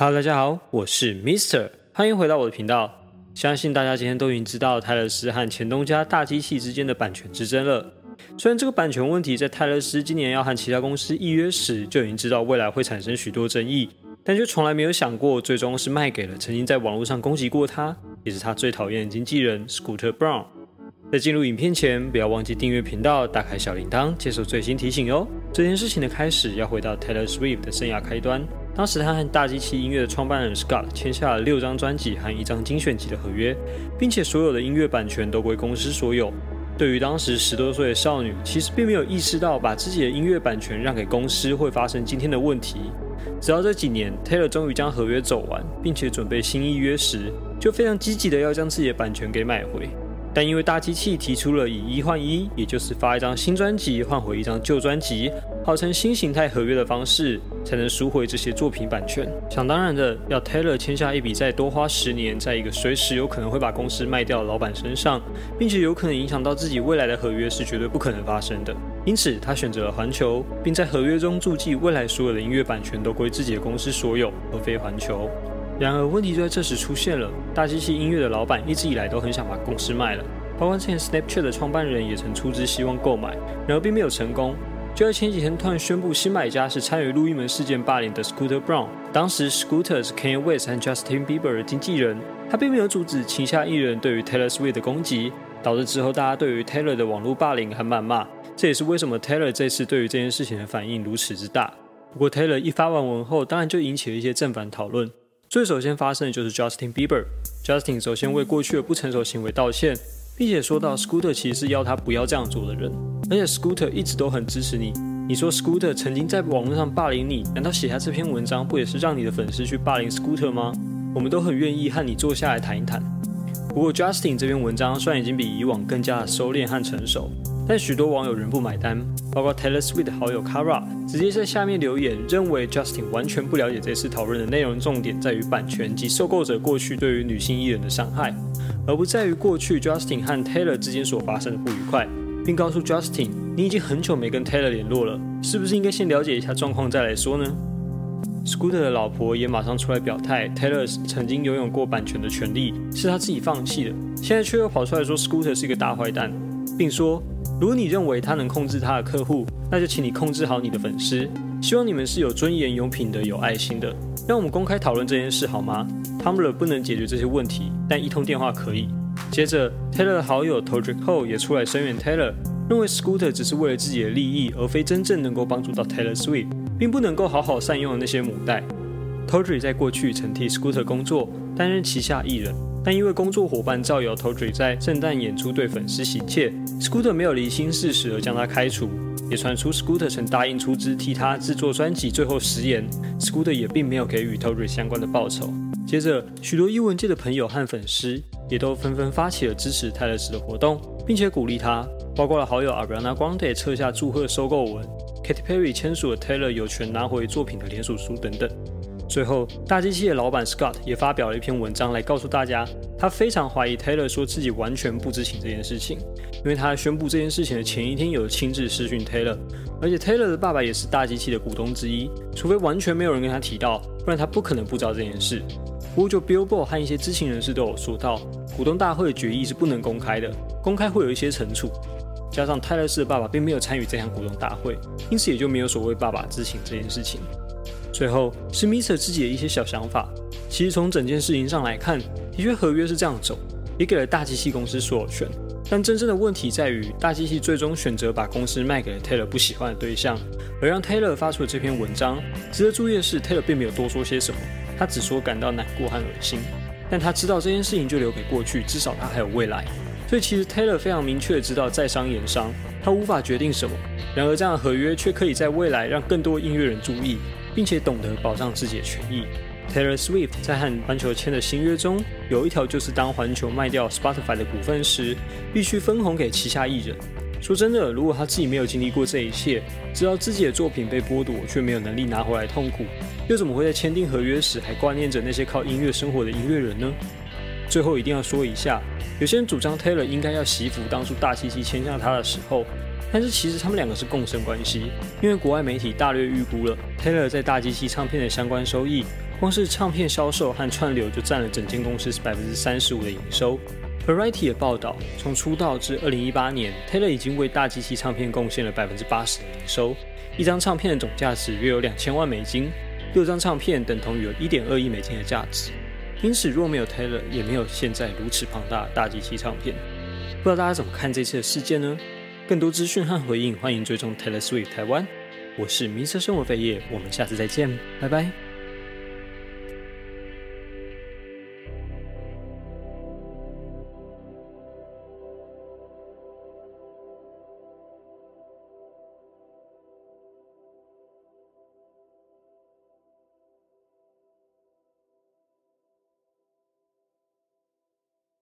Hello，大家好，我是 Mister，欢迎回到我的频道。相信大家今天都已经知道泰勒斯和前东家大机器之间的版权之争了。虽然这个版权问题在泰勒斯今年要和其他公司预约时就已经知道未来会产生许多争议，但却从来没有想过最终是卖给了曾经在网络上攻击过他，也是他最讨厌的经纪人 Scooter Brown。在进入影片前，不要忘记订阅频道，打开小铃铛，接受最新提醒哟。这件事情的开始要回到 Taylor Swift 的生涯开端。当时他和大机器音乐的创办人 Scott 签下了六张专辑和一张精选集的合约，并且所有的音乐版权都归公司所有。对于当时十多岁的少女，其实并没有意识到把自己的音乐版权让给公司会发生今天的问题。直到这几年，Taylor 终于将合约走完，并且准备新一约时，就非常积极的要将自己的版权给买回。但因为大机器提出了以一换一，也就是发一张新专辑换回一张旧专辑，号称新形态合约的方式，才能赎回这些作品版权。想当然的，要 Taylor 签下一笔再多花十年，在一个随时有可能会把公司卖掉的老板身上，并且有可能影响到自己未来的合约，是绝对不可能发生的。因此，他选择了环球，并在合约中注记未来所有的音乐版权都归自己的公司所有，而非环球。然而，问题就在这时出现了。大机器音乐的老板一直以来都很想把公司卖了，包括之前 Snapchat 的创办人也曾出资希望购买，然而并没有成功。就在前几天，突然宣布新买家是参与路易门事件霸凌的 Scooter Brown。当时，Scooter 是 Kanye West 和 Justin Bieber 的经纪人，他并没有阻止旗下艺人对于 Taylor Swift 的攻击，导致之后大家对于 Taylor 的网络霸凌和谩骂。这也是为什么 Taylor 这次对于这件事情的反应如此之大。不过，Taylor 一发完文后，当然就引起了一些正反讨论。最首先发生的就是 Justin Bieber。Justin 首先为过去的不成熟行为道歉，并且说到 Scooter 其实是要他不要这样做的人，而且 Scooter 一直都很支持你。你说 Scooter 曾经在网络上霸凌你，难道写下这篇文章不也是让你的粉丝去霸凌 Scooter 吗？我们都很愿意和你坐下来谈一谈。不过 Justin 这篇文章虽然已经比以往更加的收敛和成熟。但许多网友仍不买单，包括 Taylor Swift 的好友 Kara 直接在下面留言，认为 Justin 完全不了解这次讨论的内容重点在于版权及受购者过去对于女性艺人的伤害，而不在于过去 Justin 和 Taylor 之间所发生的不愉快，并告诉 Justin，你已经很久没跟 Taylor 联络了，是不是应该先了解一下状况再来说呢？Scooter 的老婆也马上出来表态，Taylor 曾经拥有过版权的权利，是他自己放弃的，现在却又跑出来说 Scooter 是一个大坏蛋，并说。如果你认为他能控制他的客户，那就请你控制好你的粉丝。希望你们是有尊严、有品德、有爱心的。让我们公开讨论这件事好吗？Tumblr 不能解决这些问题，但一通电话可以。接着，Taylor 的好友 t o d r i c Ho 也出来声援 Taylor，认为 Scooter 只是为了自己的利益，而非真正能够帮助到 Taylor Swift，并不能够好好善用那些母带。t o d r i 在过去曾替 Scooter 工作，担任旗下艺人。但因为工作伙伴造谣 t o d r y 在圣诞演出对粉丝行窃，Scooter 没有厘清事实而将他开除，也传出 Scooter 曾答应出资替他制作专辑，最后食言，Scooter 也并没有给予 t o d r y 相关的报酬。接着，许多英文界的朋友和粉丝也都纷纷发起了支持泰勒斯的活动，并且鼓励他，包括了好友 Ariana Grande 撤下祝贺收购文，Katy Perry 签署了 Taylor 有权拿回作品的联署书等等。最后，大机器的老板 Scott 也发表了一篇文章来告诉大家，他非常怀疑 Taylor 说自己完全不知情这件事情，因为他宣布这件事情的前一天有亲自私讯 Taylor，而且 Taylor 的爸爸也是大机器的股东之一，除非完全没有人跟他提到，不然他不可能不知道这件事。不过，就 Billboard 和一些知情人士都有说到，股东大会的决议是不能公开的，公开会有一些惩处。加上泰勒斯的爸爸并没有参与这场股东大会，因此也就没有所谓爸爸知情这件事情。最后是 Mister 自己的一些小想法。其实从整件事情上来看，的确合约是这样走，也给了大机器公司所有权。但真正的问题在于，大机器最终选择把公司卖给了 Taylor 不喜欢的对象，而让 Taylor 发出了这篇文章。值得注意的是，Taylor 并没有多说些什么，他只说感到难过和恶心。但他知道这件事情就留给过去，至少他还有未来。所以其实 Taylor 非常明确的知道，在商言商，他无法决定什么。然而这样的合约却可以在未来让更多音乐人注意。并且懂得保障自己的权益。Taylor Swift 在和环球签的新约中，有一条就是当环球卖掉 Spotify 的股份时，必须分红给旗下艺人。说真的，如果他自己没有经历过这一切，知道自己的作品被剥夺却没有能力拿回来痛苦，又怎么会在签订合约时还挂念着那些靠音乐生活的音乐人呢？最后一定要说一下，有些人主张 Taylor 应该要惜福当初大七七签下他的时候，但是其实他们两个是共生关系，因为国外媒体大略预估了。Taylor 在大机器唱片的相关收益，光是唱片销售和串流就占了整间公司是百分之三十五的营收。Variety 的报道，从出道至二零一八年，Taylor 已经为大机器唱片贡献了百分之八十的营收。一张唱片的总价值约有两千万美金，六张唱片等同于有一点二亿美金的价值。因此，若没有 Taylor，也没有现在如此庞大的大机器唱片。不知道大家怎么看这次的事件呢？更多资讯和回应，欢迎追踪 Taylor Swift 台湾。我是迷色生活飞叶，我们下次再见，拜拜。